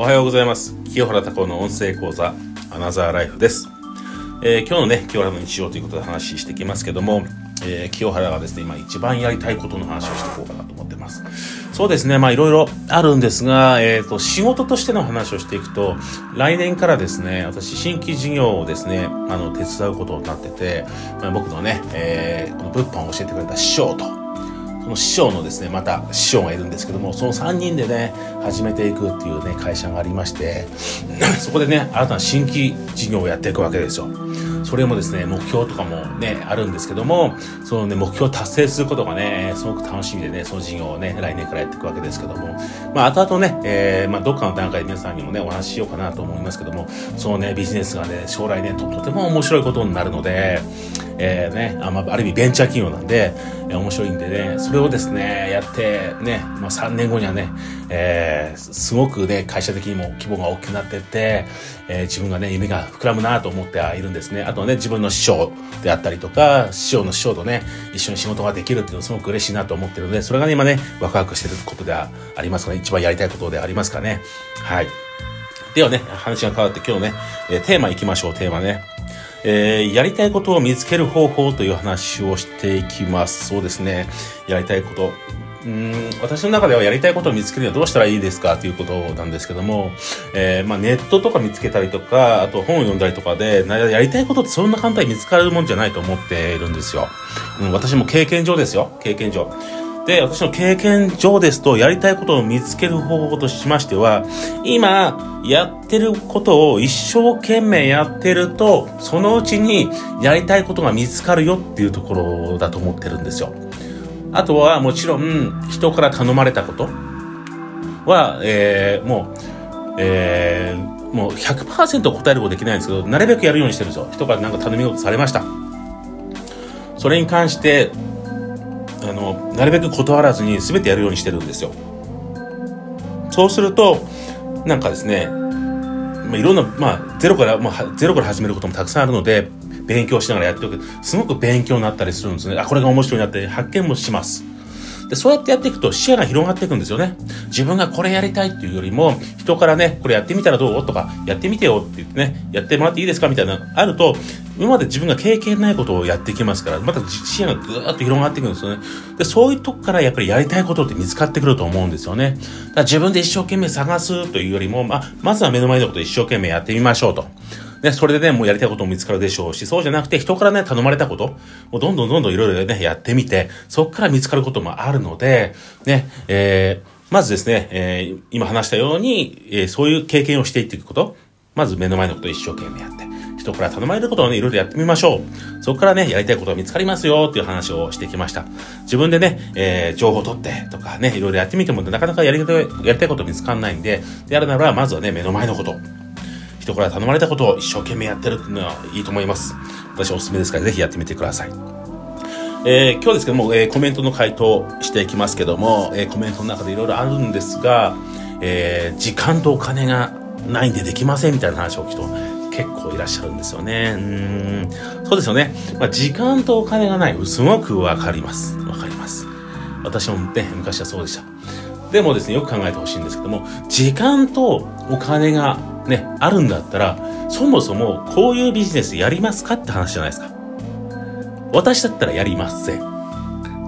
おはようございます。清原タコの音声講座アナザーライフです、えー今日のね清原の日常ということで話していきますけども、えー清原がですね今一番やりたいことの話をしていこうかなと思ってます。そうですねまあいろいろあるんですが、えー、と仕事としての話をしていくと来年からですね私新規事業をですねあの手伝うことになってて、まあ僕のね、えーこの物販を教えてくれた師匠との師匠のですね、また師匠がいるんですけども、その3人でね、始めていくっていうね、会社がありまして、そこでね、新たな新規事業をやっていくわけですよ。それもですね、目標とかもね、あるんですけども、そのね、目標を達成することがね、すごく楽しみでね、その事業をね、来年からやっていくわけですけども、まあ、後々ね、えー、まあ、どっかの段階で皆さんにもね、お話ししようかなと思いますけども、そのね、ビジネスがね、将来ね、ととても面白いことになるので、えー、ね、あまあ、ある意味ベンチャー企業なんで、えー面白いんでね、それをですね、やって、ね、まあ、3年後にはね、えー、すごくね、会社的にも規模が大きくなってって、えー自分がね、夢が膨らむなと思ってはいるんですね。あとはね、自分の師匠であったりとか、師匠の師匠とね、一緒に仕事ができるっていうのはすごく嬉しいなと思ってるので、それがね、今ね、ワクワクしてることではありますかね。一番やりたいことでありますかね。はい。ではね、話が変わって今日ね、えーテーマ行きましょう、テーマね。えーやりたいことを見つける方法という話をしていきます。そうですね。やりたいこと。うん私の中ではやりたいことを見つけるにはどうしたらいいですかということなんですけども、えーまあ、ネットとか見つけたりとか、あと本を読んだりとかで、やりたいことってそんな簡単に見つかるもんじゃないと思っているんですよ。うん、私も経験上ですよ。経験上。で、私の経験上ですと、やりたいことを見つける方法としましては、今、やってることを一生懸命やってると、そのうちにやりたいことが見つかるよっていうところだと思ってるんですよ。あとはもちろん、人から頼まれたことは、えー、もう、えー、もう100%答えることできないんですけど、なるべくやるようにしてるんですよ。人からなんか頼み事されました。それに関して、あの、なるべく断らずに全てやるようにしてるんですよ。そうすると、なんかですね、まあ、いろんな、まあ、ゼロから、まあ、ゼロから始めることもたくさんあるので、勉強しながらやっておく。すごく勉強になったりするんですね。あ、これが面白いなって発見もします。で、そうやってやっていくと視野が広がっていくんですよね。自分がこれやりたいっていうよりも、人からね、これやってみたらどう？とか、やってみてよって言ってね、やってもらっていいですかみたいなのあると、今まで自分が経験ないことをやっていきますから、また視野がぐーっと広がっていくんですよね。で、そういうとこからやっぱりやりたいことって見つかってくると思うんですよね。だから自分で一生懸命探すというよりも、まあ、まずは目の前のこと一生懸命やってみましょうと。ね、それでね、もうやりたいことも見つかるでしょうし、そうじゃなくて人からね、頼まれたことをどんどんどんどんいろいろね、やってみて、そこから見つかることもあるので、ね、えー、まずですね、えー、今話したように、えー、そういう経験をしていっていくこと、まず目の前のことを一生懸命やって、人から頼まれることをね、いろいろやってみましょう。そこからね、やりたいことが見つかりますよっていう話をしてきました。自分でね、えー、情報を取ってとかね、いろいろやってみてもなかなかやりたい、やりたいこと見つかんないんで、でやるならばまずはね、目の前のこと。人から頼まれたことを一生懸命やってるっていうのはいいと思います。私おすすめですからぜひやってみてください。えー今日ですけども、えーコメントの回答していきますけども、えーコメントの中でいろいろあるんですが、え時間とお金がないんでできませんみたいな話を聞くと結構いらっしゃるんですよね。うんそうですよね。まあ、時間とお金がない。すごくわかります。わかります。私もね、昔はそうでした。でもですね、よく考えてほしいんですけども、時間とお金がね、あるんだったら、そもそもこういうビジネスやりますかって話じゃないですか。私だったらやりません。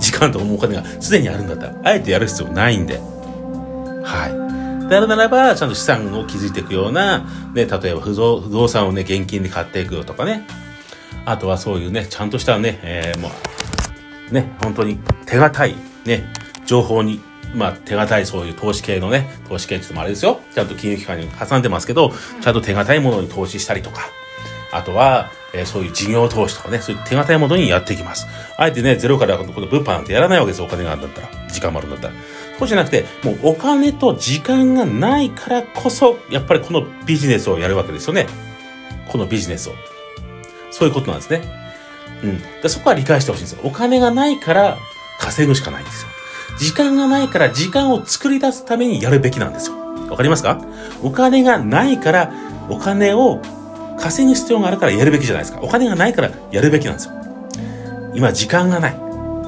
時間とお金がすでにあるんだったら、あえてやる必要ないんで。はい。であるならば、ちゃんと資産を築いていくような、ね、例えば不動不動産をね、現金で買っていくとかね。あとはそういうね、ちゃんとしたね、えーもう、ね、本当に手堅い、ね、情報に、まあ、手堅いそういう投資系のね、投資系って言ってもあれですよ。ちゃんと金融機関に挟んでますけど、ちゃんと手堅いものに投資したりとか、あとは、えーそういう事業投資とかね、そういう手堅いものにやっていきます。あえてね、ゼロからこの物販なんてやらないわけですよ、お金があるんだったら。時間もあるんだったら。そうじゃなくて、もうお金と時間がないからこそ、やっぱりこのビジネスをやるわけですよね。このビジネスを。そういうことなんですね。うん。でそこは理解してほしいんですよ。お金がないから稼ぐしかないんですよ。時間がないから時間を作り出すためにやるべきなんですよ。わかりますか？お金がないからお金を稼ぐ必要があるからやるべきじゃないですか。お金がないからやるべきなんですよ。今時間がない。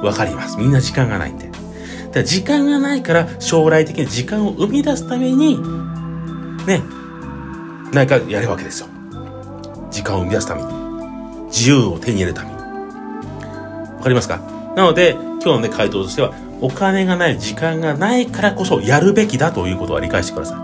わかります。みんな時間がないんで。だから時間がないから将来的に時間を生み出すためにね、何かやるわけですよ。時間を生み出すために。自由を手に入れるために。わかりますか？なので、今日のね、回答としては、お金がない、時間がないからこそやるべきだということは理解してください。う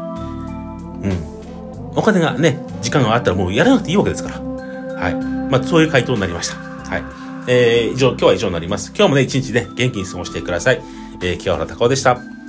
ん。お金がね、時間があったらもうやらなくていいわけですから。はい。まあ、そういう回答になりました。はい。えー、以上、今日は以上になります。今日もね、一日ね、元気に過ごしてください。えー、清原隆夫でした。